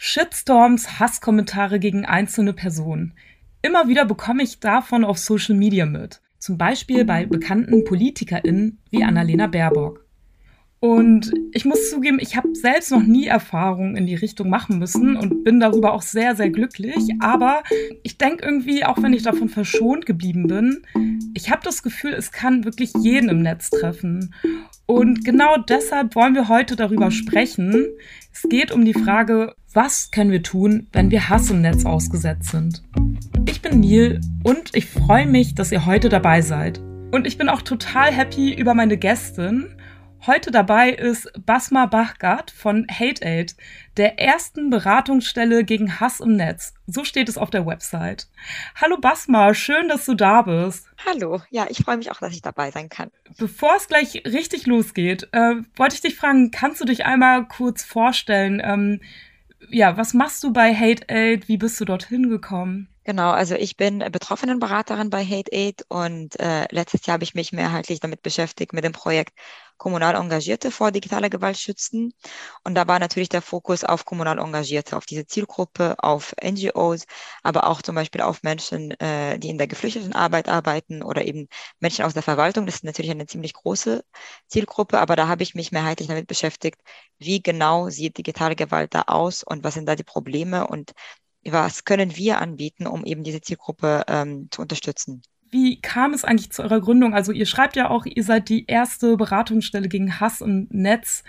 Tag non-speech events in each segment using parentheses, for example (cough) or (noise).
Shitstorms, Hasskommentare gegen einzelne Personen. Immer wieder bekomme ich davon auf Social Media mit. Zum Beispiel bei bekannten PolitikerInnen wie Annalena Baerbock. Und ich muss zugeben, ich habe selbst noch nie Erfahrungen in die Richtung machen müssen und bin darüber auch sehr, sehr glücklich. Aber ich denke irgendwie, auch wenn ich davon verschont geblieben bin, ich habe das Gefühl, es kann wirklich jeden im Netz treffen. Und genau deshalb wollen wir heute darüber sprechen. Es geht um die Frage, was können wir tun, wenn wir Hass im Netz ausgesetzt sind? Ich bin Neil und ich freue mich, dass ihr heute dabei seid. Und ich bin auch total happy über meine Gästin. Heute dabei ist Basma Bachgat von HateAid, der ersten Beratungsstelle gegen Hass im Netz. So steht es auf der Website. Hallo Basma, schön, dass du da bist. Hallo, ja, ich freue mich auch, dass ich dabei sein kann. Bevor es gleich richtig losgeht, äh, wollte ich dich fragen, kannst du dich einmal kurz vorstellen? Ähm, ja, was machst du bei HateAid? Wie bist du dorthin gekommen? Genau, also ich bin Betroffenenberaterin bei Hate Aid und äh, letztes Jahr habe ich mich mehrheitlich damit beschäftigt mit dem Projekt Kommunal Engagierte vor digitaler Gewalt schützen. Und da war natürlich der Fokus auf kommunal Engagierte, auf diese Zielgruppe, auf NGOs, aber auch zum Beispiel auf Menschen, äh, die in der Geflüchtetenarbeit arbeiten oder eben Menschen aus der Verwaltung. Das ist natürlich eine ziemlich große Zielgruppe, aber da habe ich mich mehrheitlich damit beschäftigt, wie genau sieht digitale Gewalt da aus und was sind da die Probleme und was können wir anbieten, um eben diese Zielgruppe ähm, zu unterstützen? Wie kam es eigentlich zu eurer Gründung? Also ihr schreibt ja auch, ihr seid die erste Beratungsstelle gegen Hass im Netz.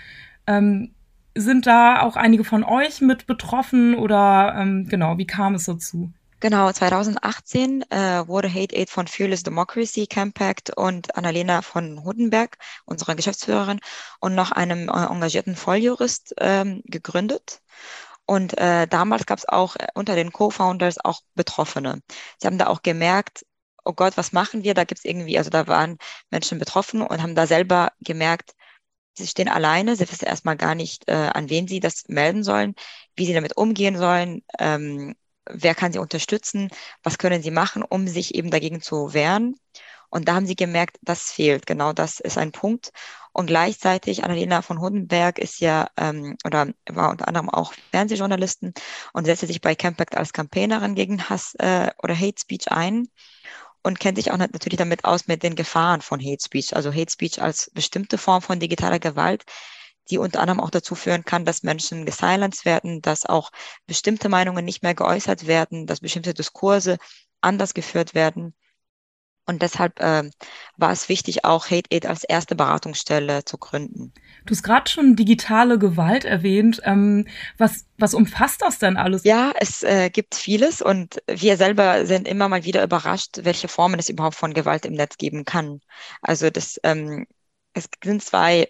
Ähm, sind da auch einige von euch mit betroffen oder ähm, genau, wie kam es dazu? Genau, 2018 äh, wurde Hate Aid von Fearless Democracy Campact und Annalena von Hudenberg, unserer Geschäftsführerin, und noch einem äh, engagierten Volljurist ähm, gegründet. Und äh, damals gab es auch äh, unter den Co-Founders auch Betroffene. Sie haben da auch gemerkt, oh Gott, was machen wir? Da gibt es irgendwie, also da waren Menschen betroffen und haben da selber gemerkt, sie stehen alleine, sie wissen erstmal gar nicht, äh, an wen sie das melden sollen, wie sie damit umgehen sollen, ähm, wer kann sie unterstützen, was können sie machen, um sich eben dagegen zu wehren. Und da haben sie gemerkt, das fehlt. Genau das ist ein Punkt. Und gleichzeitig, Annalena von Hundenberg ist ja, ähm, oder war unter anderem auch Fernsehjournalistin und setzte sich bei Campact als Campaignerin gegen Hass äh, oder Hate Speech ein und kennt sich auch natürlich damit aus mit den Gefahren von Hate Speech. Also Hate Speech als bestimmte Form von digitaler Gewalt, die unter anderem auch dazu führen kann, dass Menschen gesilenced werden, dass auch bestimmte Meinungen nicht mehr geäußert werden, dass bestimmte Diskurse anders geführt werden. Und deshalb äh, war es wichtig, auch Hate Aid als erste Beratungsstelle zu gründen. Du hast gerade schon digitale Gewalt erwähnt. Ähm, was, was umfasst das denn alles? Ja, es äh, gibt vieles und wir selber sind immer mal wieder überrascht, welche Formen es überhaupt von Gewalt im Netz geben kann. Also das, ähm, es sind zwei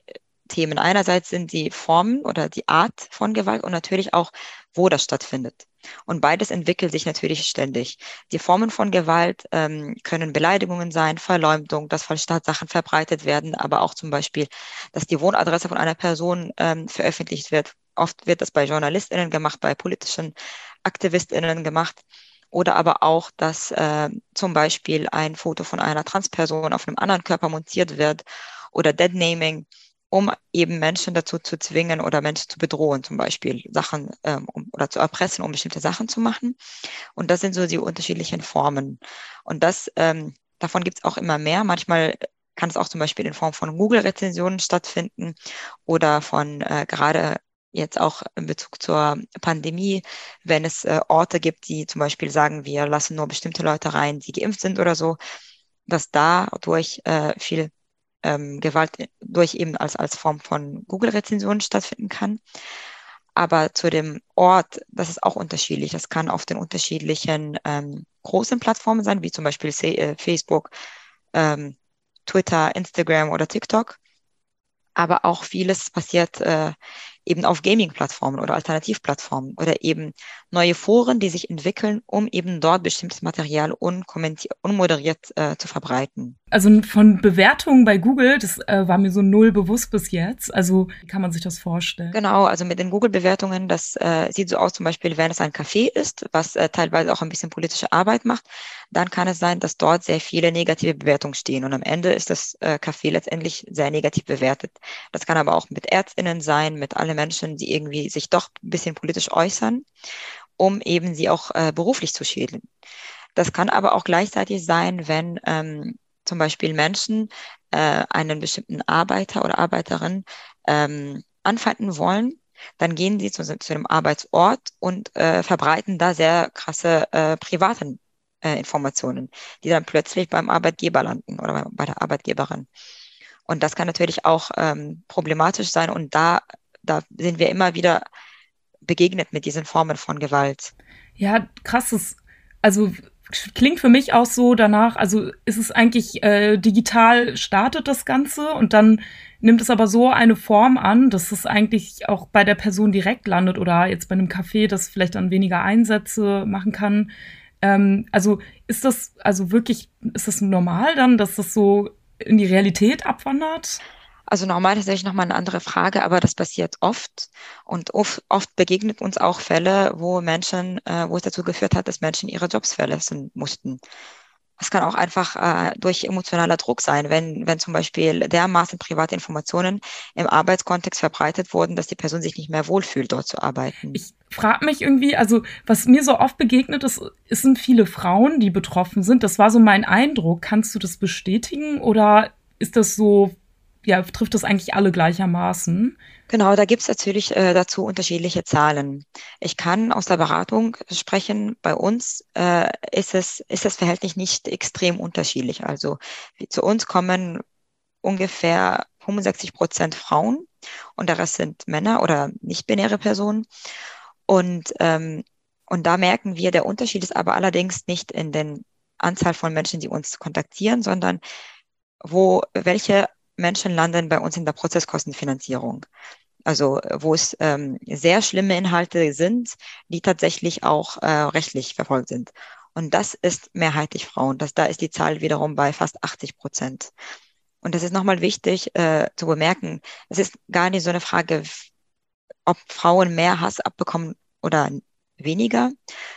Themen. Einerseits sind die Formen oder die Art von Gewalt und natürlich auch, wo das stattfindet. Und beides entwickelt sich natürlich ständig. Die Formen von Gewalt ähm, können Beleidigungen sein, Verleumdung, dass falsche Tatsachen verbreitet werden, aber auch zum Beispiel, dass die Wohnadresse von einer Person ähm, veröffentlicht wird. Oft wird das bei JournalistInnen gemacht, bei politischen AktivistInnen gemacht. Oder aber auch, dass äh, zum Beispiel ein Foto von einer Transperson auf einem anderen Körper montiert wird oder Deadnaming um eben Menschen dazu zu zwingen oder Menschen zu bedrohen, zum Beispiel Sachen ähm, um, oder zu erpressen, um bestimmte Sachen zu machen. Und das sind so die unterschiedlichen Formen. Und das, ähm, davon gibt es auch immer mehr. Manchmal kann es auch zum Beispiel in Form von Google-Rezensionen stattfinden oder von äh, gerade jetzt auch in Bezug zur Pandemie, wenn es äh, Orte gibt, die zum Beispiel sagen, wir lassen nur bestimmte Leute rein, die geimpft sind oder so, dass dadurch äh, viel ähm, Gewalt durch eben als, als Form von Google-Rezensionen stattfinden kann. Aber zu dem Ort, das ist auch unterschiedlich. Das kann auf den unterschiedlichen ähm, großen Plattformen sein, wie zum Beispiel äh, Facebook, ähm, Twitter, Instagram oder TikTok. Aber auch vieles passiert äh, eben auf Gaming-Plattformen oder Alternativplattformen oder eben neue Foren, die sich entwickeln, um eben dort bestimmtes Material unmoderiert äh, zu verbreiten. Also von Bewertungen bei Google, das äh, war mir so null bewusst bis jetzt. Also wie kann man sich das vorstellen? Genau, also mit den Google-Bewertungen, das äh, sieht so aus, zum Beispiel, wenn es ein Café ist, was äh, teilweise auch ein bisschen politische Arbeit macht, dann kann es sein, dass dort sehr viele negative Bewertungen stehen. Und am Ende ist das äh, Café letztendlich sehr negativ bewertet. Das kann aber auch mit ÄrztInnen sein, mit allen Menschen, die irgendwie sich doch ein bisschen politisch äußern, um eben sie auch äh, beruflich zu schädigen. Das kann aber auch gleichzeitig sein, wenn ähm, zum Beispiel Menschen äh, einen bestimmten Arbeiter oder Arbeiterin ähm, anfeinden wollen, dann gehen sie zu, zu dem Arbeitsort und äh, verbreiten da sehr krasse äh, privaten äh, Informationen, die dann plötzlich beim Arbeitgeber landen oder bei, bei der Arbeitgeberin. Und das kann natürlich auch ähm, problematisch sein und da, da sind wir immer wieder begegnet mit diesen Formen von Gewalt. Ja, krasses. Also klingt für mich auch so danach, also ist es eigentlich äh, digital startet das Ganze und dann nimmt es aber so eine Form an, dass es eigentlich auch bei der Person direkt landet oder jetzt bei einem Café, das vielleicht dann weniger Einsätze machen kann. Ähm, also ist das also wirklich, ist das normal dann, dass das so in die Realität abwandert? Also normal ist natürlich nochmal eine andere Frage, aber das passiert oft. Und oft, oft begegnet uns auch Fälle, wo Menschen, äh, wo es dazu geführt hat, dass Menschen ihre Jobs verlassen mussten. Es kann auch einfach äh, durch emotionaler Druck sein, wenn, wenn zum Beispiel dermaßen private Informationen im Arbeitskontext verbreitet wurden, dass die Person sich nicht mehr wohlfühlt, dort zu arbeiten. Ich frage mich irgendwie, also was mir so oft begegnet ist, es sind viele Frauen, die betroffen sind. Das war so mein Eindruck. Kannst du das bestätigen oder ist das so ja, trifft das eigentlich alle gleichermaßen. Genau, da gibt es natürlich äh, dazu unterschiedliche Zahlen. Ich kann aus der Beratung sprechen. Bei uns äh, ist, es, ist das Verhältnis nicht extrem unterschiedlich. Also zu uns kommen ungefähr 65 Prozent Frauen und der Rest sind Männer oder nicht-binäre Personen. Und, ähm, und da merken wir, der Unterschied ist aber allerdings nicht in den Anzahl von Menschen, die uns kontaktieren, sondern wo welche Menschen landen bei uns in der Prozesskostenfinanzierung. Also wo es ähm, sehr schlimme Inhalte sind, die tatsächlich auch äh, rechtlich verfolgt sind. Und das ist mehrheitlich Frauen. Das, da ist die Zahl wiederum bei fast 80 Prozent. Und das ist nochmal wichtig äh, zu bemerken. Es ist gar nicht so eine Frage, ob Frauen mehr Hass abbekommen oder weniger,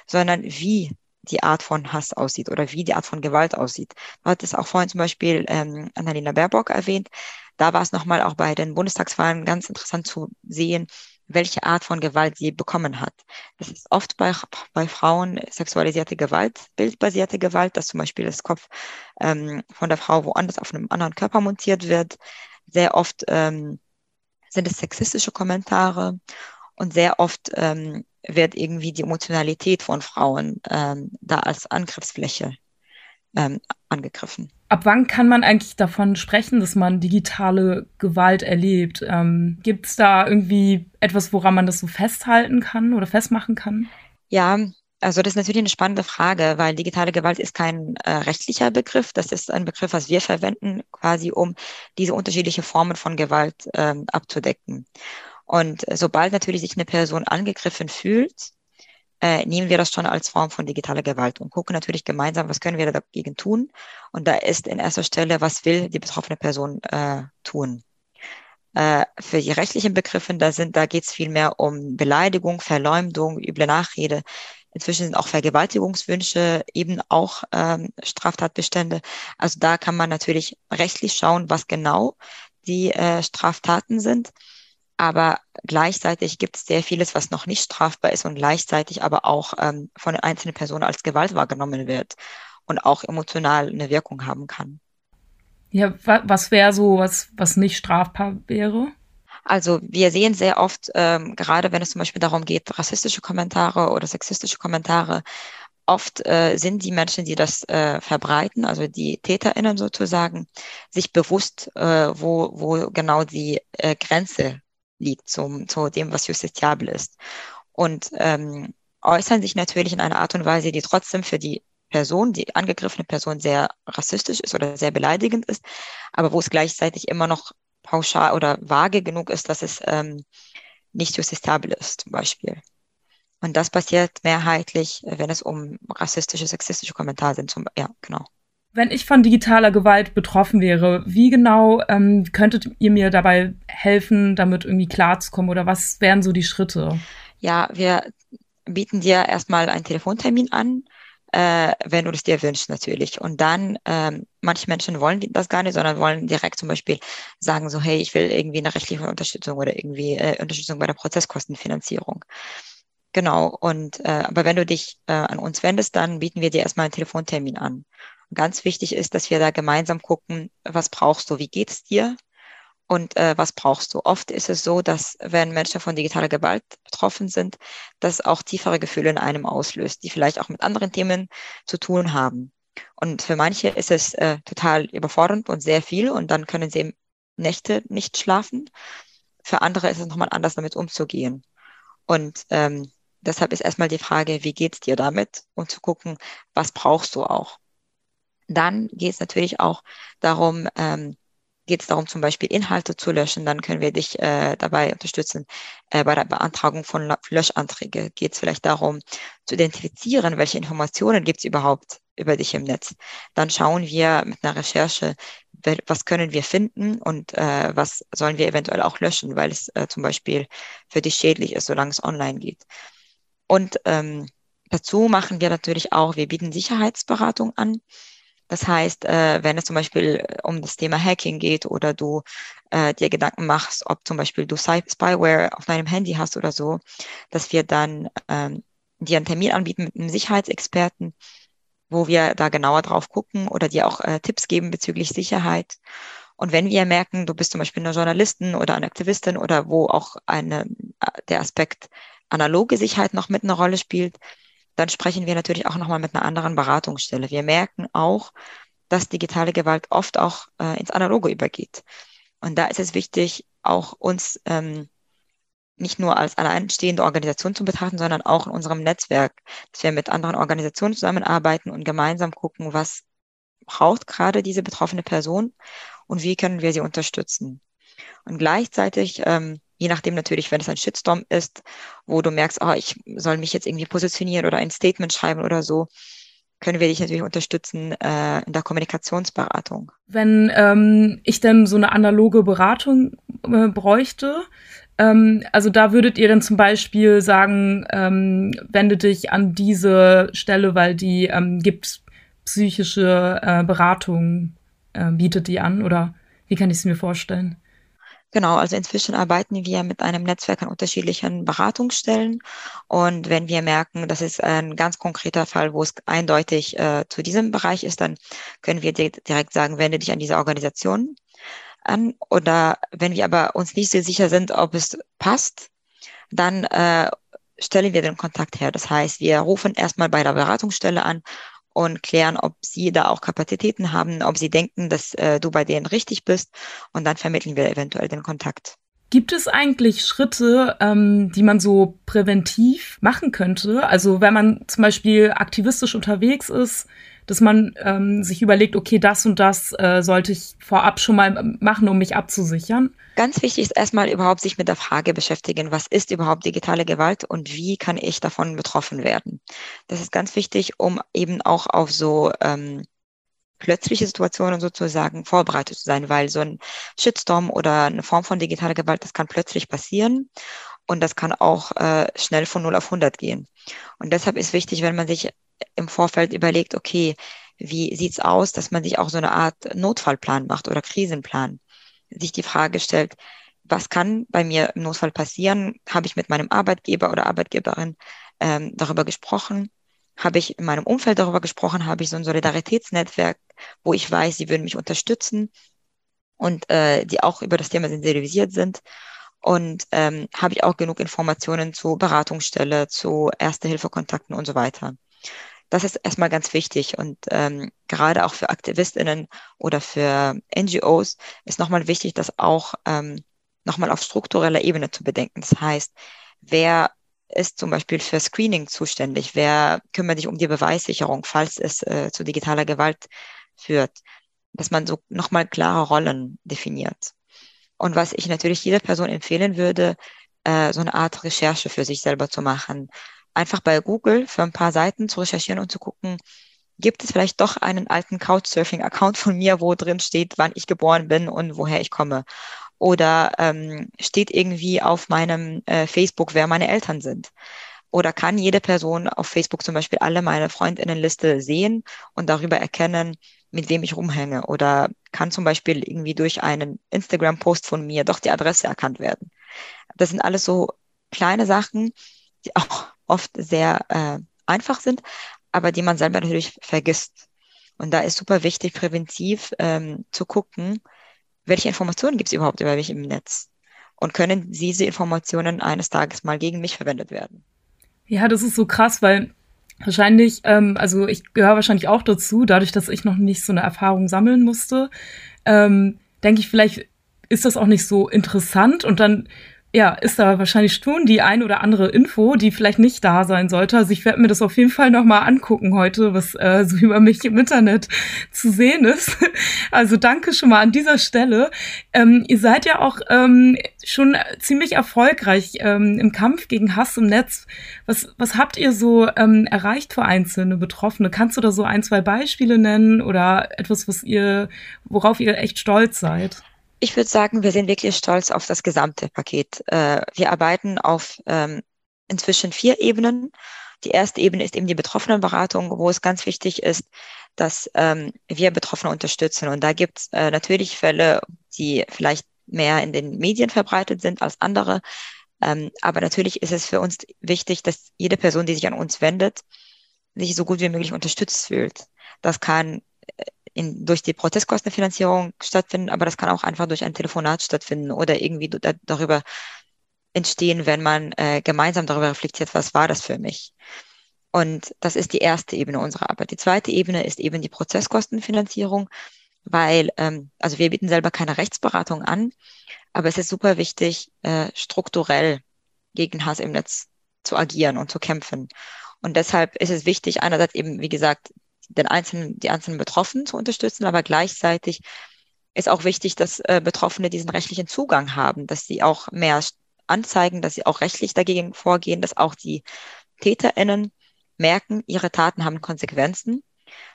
sondern wie die Art von Hass aussieht oder wie die Art von Gewalt aussieht. Du hattest auch vorhin zum Beispiel ähm, Annalena Baerbock erwähnt. Da war es nochmal auch bei den Bundestagswahlen ganz interessant zu sehen, welche Art von Gewalt sie bekommen hat. Das ist oft bei, bei Frauen sexualisierte Gewalt, bildbasierte Gewalt, dass zum Beispiel das Kopf ähm, von der Frau woanders auf einem anderen Körper montiert wird. Sehr oft ähm, sind es sexistische Kommentare und sehr oft ähm, wird irgendwie die Emotionalität von Frauen ähm, da als Angriffsfläche ähm, angegriffen. Ab wann kann man eigentlich davon sprechen, dass man digitale Gewalt erlebt? Ähm, Gibt es da irgendwie etwas, woran man das so festhalten kann oder festmachen kann? Ja, also das ist natürlich eine spannende Frage, weil digitale Gewalt ist kein äh, rechtlicher Begriff. Das ist ein Begriff, was wir verwenden, quasi um diese unterschiedlichen Formen von Gewalt ähm, abzudecken. Und sobald natürlich sich eine Person angegriffen fühlt, äh, nehmen wir das schon als Form von digitaler Gewalt und gucken natürlich gemeinsam, was können wir dagegen tun. Und da ist in erster Stelle, was will die betroffene Person äh, tun. Äh, für die rechtlichen Begriffe, da sind, da geht es viel mehr um Beleidigung, Verleumdung, üble Nachrede. Inzwischen sind auch Vergewaltigungswünsche eben auch ähm, Straftatbestände. Also da kann man natürlich rechtlich schauen, was genau die äh, Straftaten sind aber gleichzeitig gibt es sehr vieles, was noch nicht strafbar ist und gleichzeitig aber auch ähm, von einzelnen Personen als Gewalt wahrgenommen wird und auch emotional eine Wirkung haben kann. Ja, was wäre so, was, was nicht strafbar wäre? Also wir sehen sehr oft, ähm, gerade wenn es zum Beispiel darum geht, rassistische Kommentare oder sexistische Kommentare, oft äh, sind die Menschen, die das äh, verbreiten, also die TäterInnen sozusagen, sich bewusst, äh, wo, wo genau die äh, Grenze liegt zum, zu dem, was justiziabel ist. Und ähm, äußern sich natürlich in einer Art und Weise, die trotzdem für die Person, die angegriffene Person sehr rassistisch ist oder sehr beleidigend ist, aber wo es gleichzeitig immer noch pauschal oder vage genug ist, dass es ähm, nicht justiziabel ist, zum Beispiel. Und das passiert mehrheitlich, wenn es um rassistische, sexistische Kommentare sind. Zum, ja, genau. Wenn ich von digitaler Gewalt betroffen wäre, wie genau ähm, könntet ihr mir dabei helfen, damit irgendwie klarzukommen oder was wären so die Schritte? Ja, wir bieten dir erstmal einen Telefontermin an, äh, wenn du das dir wünschst natürlich. Und dann, ähm, manche Menschen wollen das gar nicht, sondern wollen direkt zum Beispiel sagen so, hey, ich will irgendwie eine rechtliche Unterstützung oder irgendwie äh, Unterstützung bei der Prozesskostenfinanzierung. Genau. Und äh, aber wenn du dich äh, an uns wendest, dann bieten wir dir erstmal einen Telefontermin an. Und ganz wichtig ist, dass wir da gemeinsam gucken, was brauchst du, wie geht es dir und äh, was brauchst du. Oft ist es so, dass wenn Menschen von digitaler Gewalt betroffen sind, das auch tiefere Gefühle in einem auslöst, die vielleicht auch mit anderen Themen zu tun haben. Und für manche ist es äh, total überfordernd und sehr viel und dann können sie Nächte nicht schlafen. Für andere ist es nochmal anders, damit umzugehen. Und ähm, deshalb ist erstmal die Frage, wie geht's dir damit und zu gucken, was brauchst du auch. Dann geht es natürlich auch darum, ähm, geht es darum, zum Beispiel Inhalte zu löschen, dann können wir dich äh, dabei unterstützen. Äh, bei der Beantragung von Löschanträgen geht es vielleicht darum, zu identifizieren, welche Informationen gibt es überhaupt über dich im Netz. Dann schauen wir mit einer Recherche, was können wir finden und äh, was sollen wir eventuell auch löschen, weil es äh, zum Beispiel für dich schädlich ist, solange es online geht. Und ähm, dazu machen wir natürlich auch, wir bieten Sicherheitsberatung an. Das heißt, äh, wenn es zum Beispiel äh, um das Thema Hacking geht oder du äh, dir Gedanken machst, ob zum Beispiel du Spyware auf deinem Handy hast oder so, dass wir dann ähm, dir einen Termin anbieten mit einem Sicherheitsexperten, wo wir da genauer drauf gucken oder dir auch äh, Tipps geben bezüglich Sicherheit. Und wenn wir merken, du bist zum Beispiel eine Journalistin oder eine Aktivistin oder wo auch eine, äh, der Aspekt analoge Sicherheit noch mit einer Rolle spielt, dann sprechen wir natürlich auch nochmal mit einer anderen Beratungsstelle. Wir merken auch, dass digitale Gewalt oft auch äh, ins Analoge übergeht. Und da ist es wichtig, auch uns ähm, nicht nur als alleinstehende Organisation zu betrachten, sondern auch in unserem Netzwerk, dass wir mit anderen Organisationen zusammenarbeiten und gemeinsam gucken, was braucht gerade diese betroffene Person und wie können wir sie unterstützen. Und gleichzeitig ähm, je nachdem natürlich, wenn es ein Shitstorm ist, wo du merkst, oh, ich soll mich jetzt irgendwie positionieren oder ein Statement schreiben oder so, können wir dich natürlich unterstützen äh, in der Kommunikationsberatung. Wenn ähm, ich denn so eine analoge Beratung äh, bräuchte, ähm, also da würdet ihr dann zum Beispiel sagen, ähm, wende dich an diese Stelle, weil die ähm, gibt psychische äh, Beratung, äh, bietet die an oder wie kann ich es mir vorstellen? Genau, also inzwischen arbeiten wir mit einem Netzwerk an unterschiedlichen Beratungsstellen. Und wenn wir merken, das ist ein ganz konkreter Fall, wo es eindeutig äh, zu diesem Bereich ist, dann können wir direkt sagen, wende dich an diese Organisation an. Oder wenn wir aber uns nicht so sicher sind, ob es passt, dann äh, stellen wir den Kontakt her. Das heißt, wir rufen erstmal bei der Beratungsstelle an und klären, ob sie da auch Kapazitäten haben, ob sie denken, dass äh, du bei denen richtig bist und dann vermitteln wir eventuell den Kontakt. Gibt es eigentlich Schritte, ähm, die man so präventiv machen könnte? Also wenn man zum Beispiel aktivistisch unterwegs ist, dass man ähm, sich überlegt, okay, das und das äh, sollte ich vorab schon mal machen, um mich abzusichern? Ganz wichtig ist erstmal überhaupt sich mit der Frage beschäftigen, was ist überhaupt digitale Gewalt und wie kann ich davon betroffen werden? Das ist ganz wichtig, um eben auch auf so ähm, plötzliche Situationen sozusagen vorbereitet zu sein, weil so ein Shitstorm oder eine Form von digitaler Gewalt, das kann plötzlich passieren und das kann auch äh, schnell von 0 auf 100 gehen. Und deshalb ist wichtig, wenn man sich im Vorfeld überlegt, okay, wie sieht's aus, dass man sich auch so eine Art Notfallplan macht oder Krisenplan. Sich die Frage stellt, was kann bei mir im Notfall passieren? Habe ich mit meinem Arbeitgeber oder Arbeitgeberin ähm, darüber gesprochen? Habe ich in meinem Umfeld darüber gesprochen? Habe ich so ein Solidaritätsnetzwerk, wo ich weiß, sie würden mich unterstützen und äh, die auch über das Thema sensibilisiert sind? Und ähm, habe ich auch genug Informationen zu Beratungsstelle, zu Erste-Hilfe-Kontakten und so weiter. Das ist erstmal ganz wichtig und ähm, gerade auch für AktivistInnen oder für NGOs ist nochmal wichtig, das auch ähm, nochmal auf struktureller Ebene zu bedenken. Das heißt, wer ist zum Beispiel für Screening zuständig? Wer kümmert sich um die Beweissicherung, falls es äh, zu digitaler Gewalt führt? Dass man so nochmal klare Rollen definiert. Und was ich natürlich jeder Person empfehlen würde, äh, so eine Art Recherche für sich selber zu machen einfach bei Google für ein paar Seiten zu recherchieren und zu gucken, gibt es vielleicht doch einen alten Couchsurfing-Account von mir, wo drin steht, wann ich geboren bin und woher ich komme. Oder ähm, steht irgendwie auf meinem äh, Facebook, wer meine Eltern sind. Oder kann jede Person auf Facebook zum Beispiel alle meine Freundinnenliste sehen und darüber erkennen, mit wem ich rumhänge. Oder kann zum Beispiel irgendwie durch einen Instagram-Post von mir doch die Adresse erkannt werden. Das sind alles so kleine Sachen, die auch oft sehr äh, einfach sind, aber die man selber natürlich vergisst. Und da ist super wichtig, präventiv ähm, zu gucken, welche Informationen gibt es überhaupt über mich im Netz? Und können diese Informationen eines Tages mal gegen mich verwendet werden? Ja, das ist so krass, weil wahrscheinlich, ähm, also ich gehöre wahrscheinlich auch dazu, dadurch, dass ich noch nicht so eine Erfahrung sammeln musste, ähm, denke ich, vielleicht ist das auch nicht so interessant und dann ja, ist da wahrscheinlich schon die ein oder andere Info, die vielleicht nicht da sein sollte. Also ich werde mir das auf jeden Fall nochmal angucken heute, was äh, so über mich im Internet zu sehen ist. (laughs) Also danke schon mal an dieser Stelle. Ähm, ihr seid ja auch ähm, schon ziemlich erfolgreich ähm, im Kampf gegen Hass im Netz. Was, was habt ihr so ähm, erreicht für einzelne Betroffene? Kannst du da so ein, zwei Beispiele nennen oder etwas, was ihr, worauf ihr echt stolz seid? Ich würde sagen, wir sind wirklich stolz auf das gesamte Paket. Äh, wir arbeiten auf ähm, inzwischen vier Ebenen. Die erste Ebene ist eben die Betroffenenberatung, wo es ganz wichtig ist, dass ähm, wir Betroffene unterstützen. Und da gibt es äh, natürlich Fälle, die vielleicht mehr in den Medien verbreitet sind als andere. Ähm, aber natürlich ist es für uns wichtig, dass jede Person, die sich an uns wendet, sich so gut wie möglich unterstützt fühlt. Das kann äh, in, durch die Protestkostenfinanzierung stattfinden, aber das kann auch einfach durch ein Telefonat stattfinden oder irgendwie da, darüber entstehen, wenn man äh, gemeinsam darüber reflektiert, was war das für mich. Und das ist die erste Ebene unserer Arbeit. Die zweite Ebene ist eben die Prozesskostenfinanzierung, weil, ähm, also wir bieten selber keine Rechtsberatung an, aber es ist super wichtig, äh, strukturell gegen Hass im Netz zu agieren und zu kämpfen. Und deshalb ist es wichtig, einerseits eben, wie gesagt, den einzelnen, die einzelnen Betroffenen zu unterstützen, aber gleichzeitig ist auch wichtig, dass äh, Betroffene diesen rechtlichen Zugang haben, dass sie auch mehr anzeigen, dass sie auch rechtlich dagegen vorgehen, dass auch die TäterInnen merken, ihre Taten haben Konsequenzen,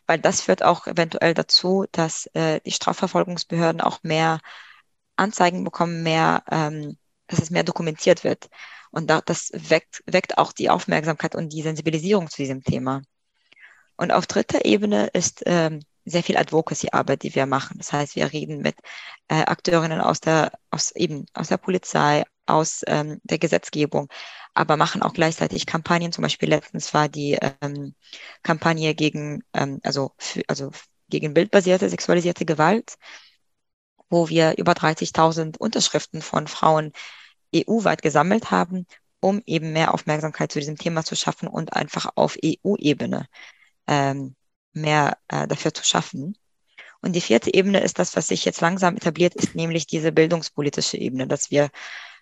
weil das führt auch eventuell dazu, dass äh, die Strafverfolgungsbehörden auch mehr Anzeigen bekommen, mehr, ähm, dass es mehr dokumentiert wird. Und da, das weckt, weckt auch die Aufmerksamkeit und die Sensibilisierung zu diesem Thema. Und auf dritter Ebene ist ähm, sehr viel Advocacy-Arbeit, die wir machen. Das heißt, wir reden mit äh, Akteurinnen aus der, aus eben aus der Polizei, aus ähm, der Gesetzgebung, aber machen auch gleichzeitig Kampagnen. Zum Beispiel letztens war die ähm, Kampagne gegen, ähm, also, für, also gegen bildbasierte sexualisierte Gewalt, wo wir über 30.000 Unterschriften von Frauen EU-weit gesammelt haben, um eben mehr Aufmerksamkeit zu diesem Thema zu schaffen und einfach auf EU-Ebene ähm, mehr äh, dafür zu schaffen. Und die vierte Ebene ist das, was sich jetzt langsam etabliert, ist nämlich diese bildungspolitische Ebene, dass wir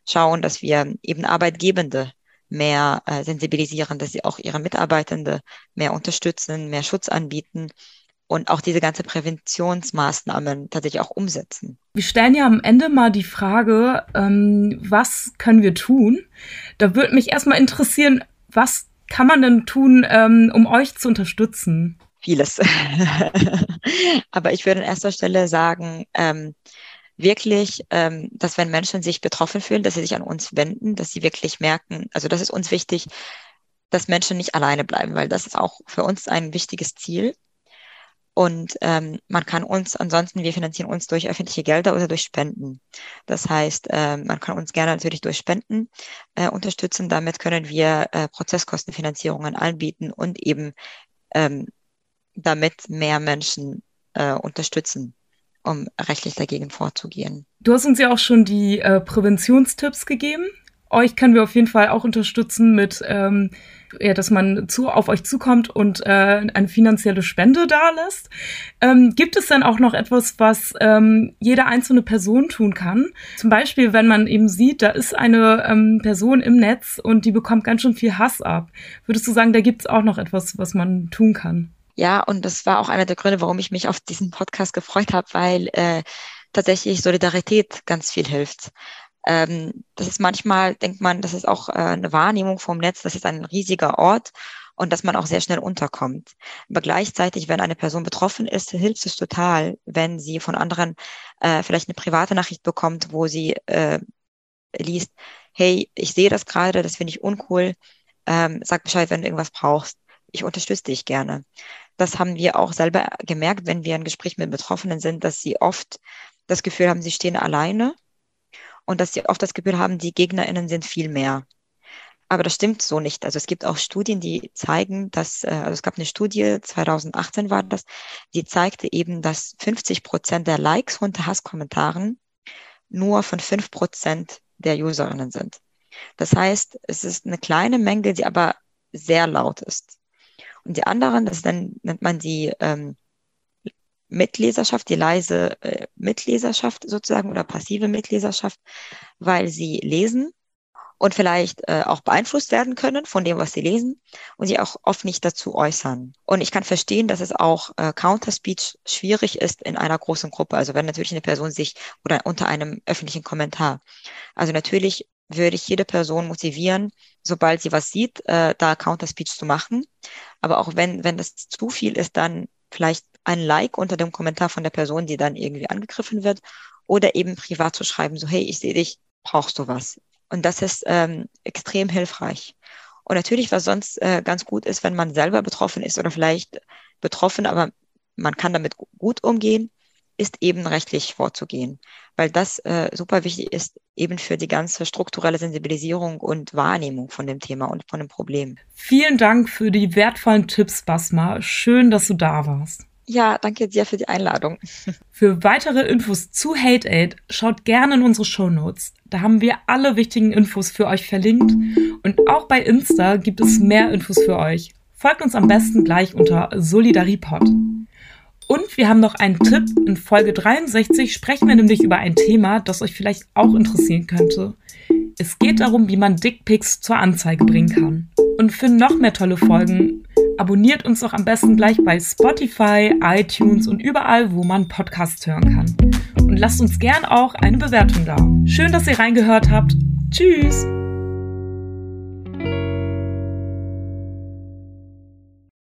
schauen, dass wir eben Arbeitgebende mehr äh, sensibilisieren, dass sie auch ihre Mitarbeitende mehr unterstützen, mehr Schutz anbieten und auch diese ganze Präventionsmaßnahmen tatsächlich auch umsetzen. Wir stellen ja am Ende mal die Frage, ähm, was können wir tun? Da würde mich erstmal interessieren, was kann man denn tun, ähm, um euch zu unterstützen? Vieles. (laughs) Aber ich würde an erster Stelle sagen, ähm, wirklich, ähm, dass wenn Menschen sich betroffen fühlen, dass sie sich an uns wenden, dass sie wirklich merken, also das ist uns wichtig, dass Menschen nicht alleine bleiben, weil das ist auch für uns ein wichtiges Ziel. Und ähm, man kann uns ansonsten, wir finanzieren uns durch öffentliche Gelder oder durch Spenden. Das heißt, äh, man kann uns gerne natürlich durch Spenden äh, unterstützen. Damit können wir äh, Prozesskostenfinanzierungen anbieten und eben ähm, damit mehr Menschen äh, unterstützen, um rechtlich dagegen vorzugehen. Du hast uns ja auch schon die äh, Präventionstipps gegeben euch können wir auf jeden Fall auch unterstützen mit, ähm, ja, dass man zu, auf euch zukommt und äh, eine finanzielle Spende da lässt. Ähm, gibt es dann auch noch etwas, was ähm, jede einzelne Person tun kann? Zum Beispiel, wenn man eben sieht, da ist eine ähm, Person im Netz und die bekommt ganz schön viel Hass ab. Würdest du sagen, da gibt es auch noch etwas, was man tun kann? Ja, und das war auch einer der Gründe, warum ich mich auf diesen Podcast gefreut habe, weil äh, tatsächlich Solidarität ganz viel hilft. Ähm, das ist manchmal, denkt man, das ist auch äh, eine Wahrnehmung vom Netz, das ist ein riesiger Ort und dass man auch sehr schnell unterkommt. Aber gleichzeitig, wenn eine Person betroffen ist, hilft es total, wenn sie von anderen äh, vielleicht eine private Nachricht bekommt, wo sie äh, liest, hey, ich sehe das gerade, das finde ich uncool, ähm, sag Bescheid, wenn du irgendwas brauchst. Ich unterstütze dich gerne. Das haben wir auch selber gemerkt, wenn wir in Gespräch mit Betroffenen sind, dass sie oft das Gefühl haben, sie stehen alleine und dass sie oft das Gefühl haben, die GegnerInnen sind viel mehr. Aber das stimmt so nicht. Also es gibt auch Studien, die zeigen, dass, äh, also es gab eine Studie, 2018 war das, die zeigte eben, dass 50 Prozent der Likes unter Hasskommentaren nur von 5 Prozent der Userinnen sind. Das heißt, es ist eine kleine Menge, die aber sehr laut ist. Und die anderen, das nennt man die ähm, Mitleserschaft, die leise äh, Mitleserschaft sozusagen oder passive Mitleserschaft, weil sie lesen und vielleicht äh, auch beeinflusst werden können von dem, was sie lesen und sie auch oft nicht dazu äußern. Und ich kann verstehen, dass es auch äh, Counterspeech schwierig ist in einer großen Gruppe. Also wenn natürlich eine Person sich oder unter einem öffentlichen Kommentar. Also natürlich würde ich jede Person motivieren, sobald sie was sieht, äh, da Counterspeech zu machen. Aber auch wenn, wenn das zu viel ist, dann vielleicht ein Like unter dem Kommentar von der Person, die dann irgendwie angegriffen wird, oder eben privat zu schreiben, so, hey, ich sehe dich, brauchst du was? Und das ist ähm, extrem hilfreich. Und natürlich, was sonst äh, ganz gut ist, wenn man selber betroffen ist oder vielleicht betroffen, aber man kann damit gut umgehen, ist eben rechtlich vorzugehen, weil das äh, super wichtig ist eben für die ganze strukturelle Sensibilisierung und Wahrnehmung von dem Thema und von dem Problem. Vielen Dank für die wertvollen Tipps, Basma. Schön, dass du da warst. Ja, danke dir für die Einladung. Für weitere Infos zu Hate Aid schaut gerne in unsere Show Notes. Da haben wir alle wichtigen Infos für euch verlinkt. Und auch bei Insta gibt es mehr Infos für euch. Folgt uns am besten gleich unter Solidaripod. Und wir haben noch einen Tipp. In Folge 63 sprechen wir nämlich über ein Thema, das euch vielleicht auch interessieren könnte. Es geht darum, wie man Dickpics zur Anzeige bringen kann. Und für noch mehr tolle Folgen abonniert uns doch am besten gleich bei Spotify, iTunes und überall, wo man Podcasts hören kann. Und lasst uns gern auch eine Bewertung da. Schön, dass ihr reingehört habt. Tschüss!